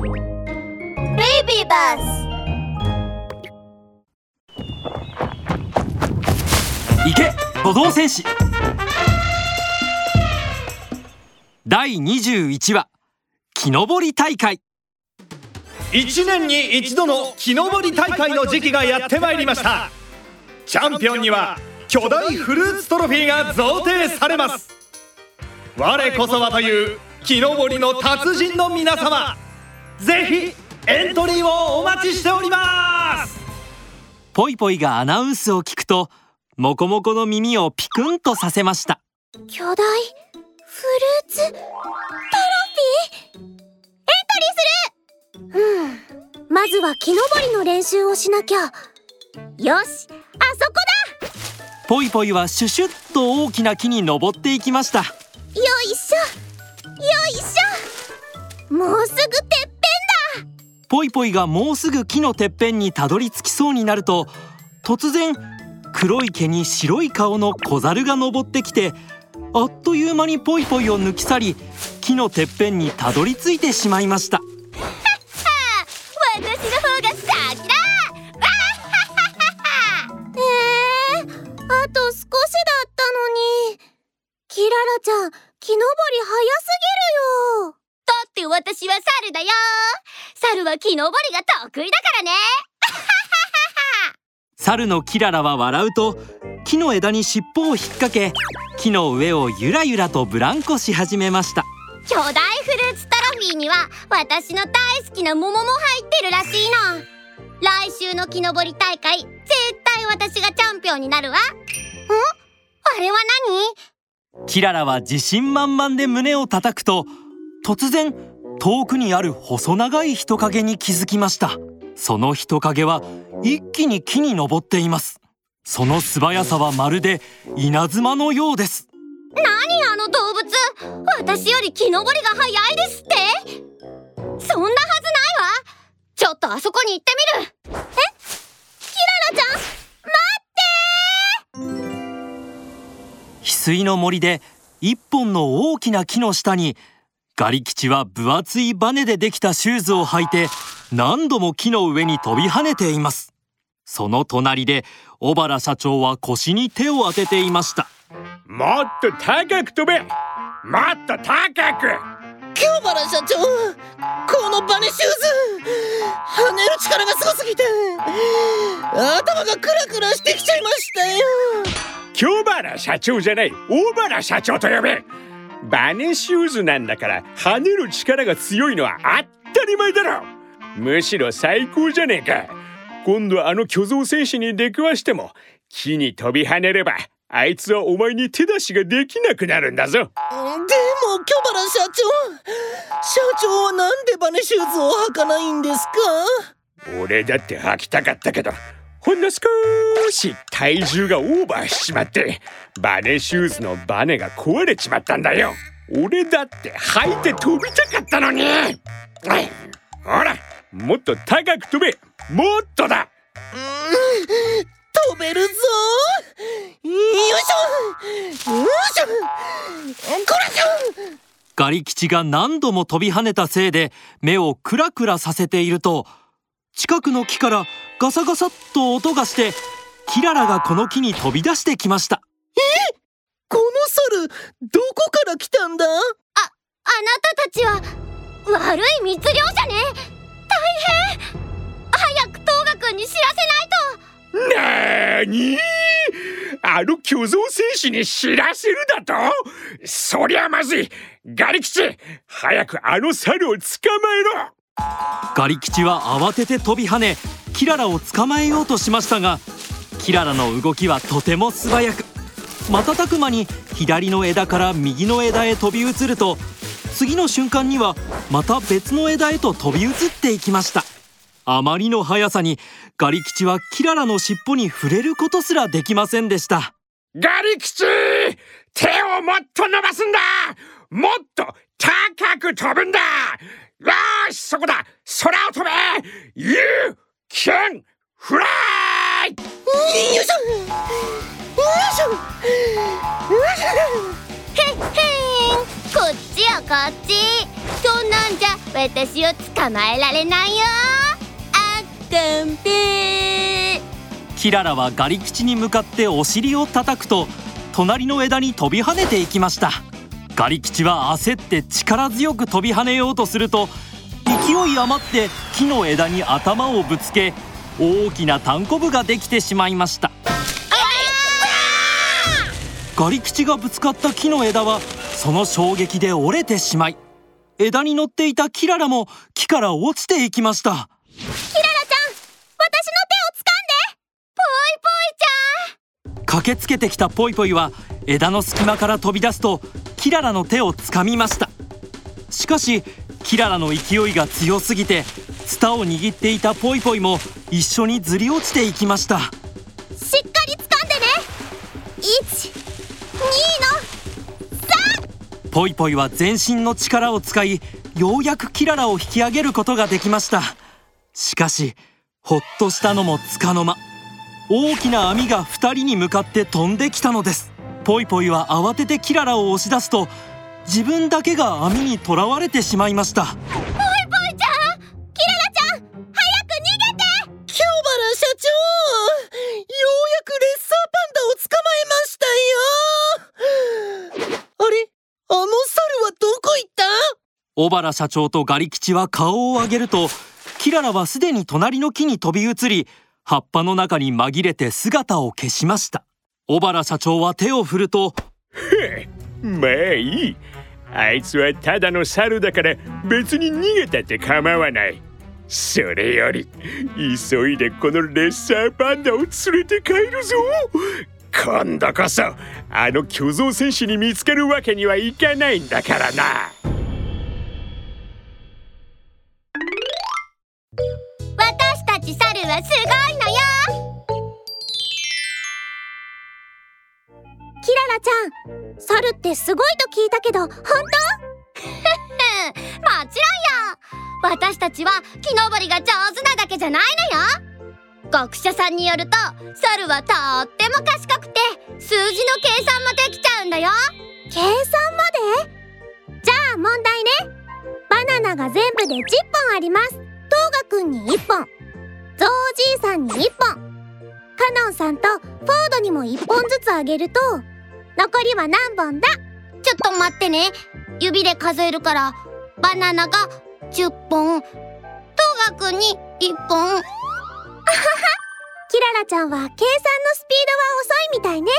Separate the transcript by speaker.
Speaker 1: ベイビーバス
Speaker 2: 行け歩道戦士。第21話木登り大会。
Speaker 3: 1年に一度の木登り大会の時期がやってまいりました。チャンピオンには巨大フルーツトロフィーが贈呈されます。我こそはという木登りの達人の皆様ぜひエントリーをお待ちしております。
Speaker 2: ポイポイがアナウンスを聞くとモコモコの耳をピクンとさせました。
Speaker 1: 巨大フルーツトロフィー？エントリーする！うん。まずは木登りの練習をしなきゃ。よしあそこだ！
Speaker 2: ポイポイはシュシュッと大きな木に登っていきました。
Speaker 1: よいしょ。よいしょ。もうすぐてっ
Speaker 2: ポイポイがもうすぐ木のてっぺんにたどり着きそうになると突然黒い毛に白い顔の小猿が登ってきてあっという間にポイポイを抜き去り木のてっぺんにたどり着いてしまいました。
Speaker 1: 私の方が先だえー、あと少しだったのに。キララちゃん木登り早すぎるよ。って私は猿だよ。猿は木登りが得意だからね。
Speaker 2: 猿のキララは笑うと木の枝に尻尾を引っ掛け木の上をゆらゆらとブランコし始めました。
Speaker 1: 巨大フルーツトロフィーには私の大好きな桃も入ってるらしいの。来週の木登り大会絶対私がチャンピオンになるわ。ん？あれは何？
Speaker 2: キララは自信満々で胸を叩くと突然遠くにある細長い人影に気づきました。その人影は一気に木に登っています。その素早さはまるで稲妻のようです。
Speaker 1: 何あの動物。私より木登りが早いですって。そんなはずないわ。ちょっとあそこに行ってみる。え？キララちゃん
Speaker 2: 翡翠の森で一本の大きな木の下にガリ吉は分厚いバネでできたシューズを履いて何度も木の上に飛び跳ねています。その隣で小原社長は腰に手を当てていました。
Speaker 4: もっと高く飛べ。もっと高く。
Speaker 5: 京原社長このバネシューズ跳ねる力がすごすぎて頭がクラクラしてきちゃいましたよ。
Speaker 4: 京原社長じゃない大原社長と呼べバネシューズなんだから跳ねる力が強いのは当たり前だろ。むしろ最高じゃねえか。今度あの巨象戦士に出くわしても木に飛び跳ねればあいつはお前に手出しができなくなるんだぞ。
Speaker 5: でも京原社長。社長はなんでバネシューズを履かないんですか？
Speaker 4: 俺だって履きたかったけどほんの少し体重がオーバーしちまってバネシューズのバネが壊れちまったんだよ。俺だって履いて飛びたかったのに。ほらもっと高く飛べ。もっとだ。
Speaker 5: 飛べるぞ。よいしょ。よいしょ。こらしょ
Speaker 2: ガリ吉が何度も飛び跳ねたせいで目をクラクラさせていると近くの木からガサガサっと音がしてキララがこの木に飛び出してきました。
Speaker 5: この猿どこから来たんだ？
Speaker 1: ああなたたちは悪い密漁者ね。大変。早くトーガくんに知らせないと。
Speaker 4: なーにあの巨像戦士に知らせるだと？そりゃまずい。ガリ吉早くあの猿を捕まえろ
Speaker 2: ガリ吉は慌てて飛び跳ねキララを捕まえようとしましたがキララの動きはとても素早く。瞬く間に左の枝から右の枝へ飛び移ると次の瞬間にはまた別の枝へと飛び移っていきました。あまりの速さにガリ吉はキララの尻尾に触れることすらできませんでした。
Speaker 4: ガリ吉手をもっと伸ばすんだ。もっと高く飛ぶんだ。よーしそこだ空を飛べ You can fly!
Speaker 5: よいしょよいしょよいしょ
Speaker 1: へっへんこっちよこっちそんなんじゃ私を捕まえられないよあっかんぺ
Speaker 2: キララはガリ吉に向かってお尻を叩くと隣の枝に飛び跳ねていきましたガリ吉は焦って力強く飛び跳ねようとすると勢い余って木の枝に頭をぶつけ大きなタンコブができてしまいました。ガリ吉がぶつかった木の枝はその衝撃で折れてしまい枝に乗っていたキララも木から落ちていきました。
Speaker 1: キララちゃん私の手を掴んで。ぽいぽいちゃん。
Speaker 2: 駆けつけてきたポイポイは枝の隙間から飛び出すとキララの手を掴みました。しかしキララの勢いが強すぎてツタを握っていたポイポイも一緒にずり落ちていきました。
Speaker 1: しっかり掴んでね。1 2の
Speaker 2: ポイポイは全身の力を使いようやくキララを引き上げることができました。しかしほっとしたのもつかの間大きな網が2人に向かって飛んできたのです。ポイポイは慌ててキララを押し出すと自分だけが網にとらわれてしまいました。
Speaker 1: ぽいぽいちゃん。キララちゃん早く逃げて。
Speaker 5: 京原社長ようやくレッサーパンダを捕まえましたよ。あれ？あの猿はどこ行った？
Speaker 2: 小原社長とガリ吉は顔を上げるとキララはすでに隣の木に飛び移り葉っぱの中に紛れて姿を消しました。小原社長は手を振ると
Speaker 4: まあいいあいつはただの猿だから別に逃げたって構わない。それより急いでこのレッサーパンダを連れて帰るぞ。今度こそあの巨像戦士に見つけるわけにはいかないんだからな。
Speaker 1: 私たち猿はすごいってすごいと聞いたけど本当？もちろんよ私たちは木登りが上手なだけじゃないのよ。学者さんによると猿はとっても賢くて数字の計算もできちゃうんだよ。計算まで？じゃあ問題ね。バナナが全部で10本あります。トーガくんに1本。ゾウおじいさんに1本。カノンさんとフォードにも1本ずつあげると残りは何本だ？ちょっと待ってね。指で数えるからバナナが10本トーガくんに1本。あははキララちゃんは計算のスピードは遅いみたいね。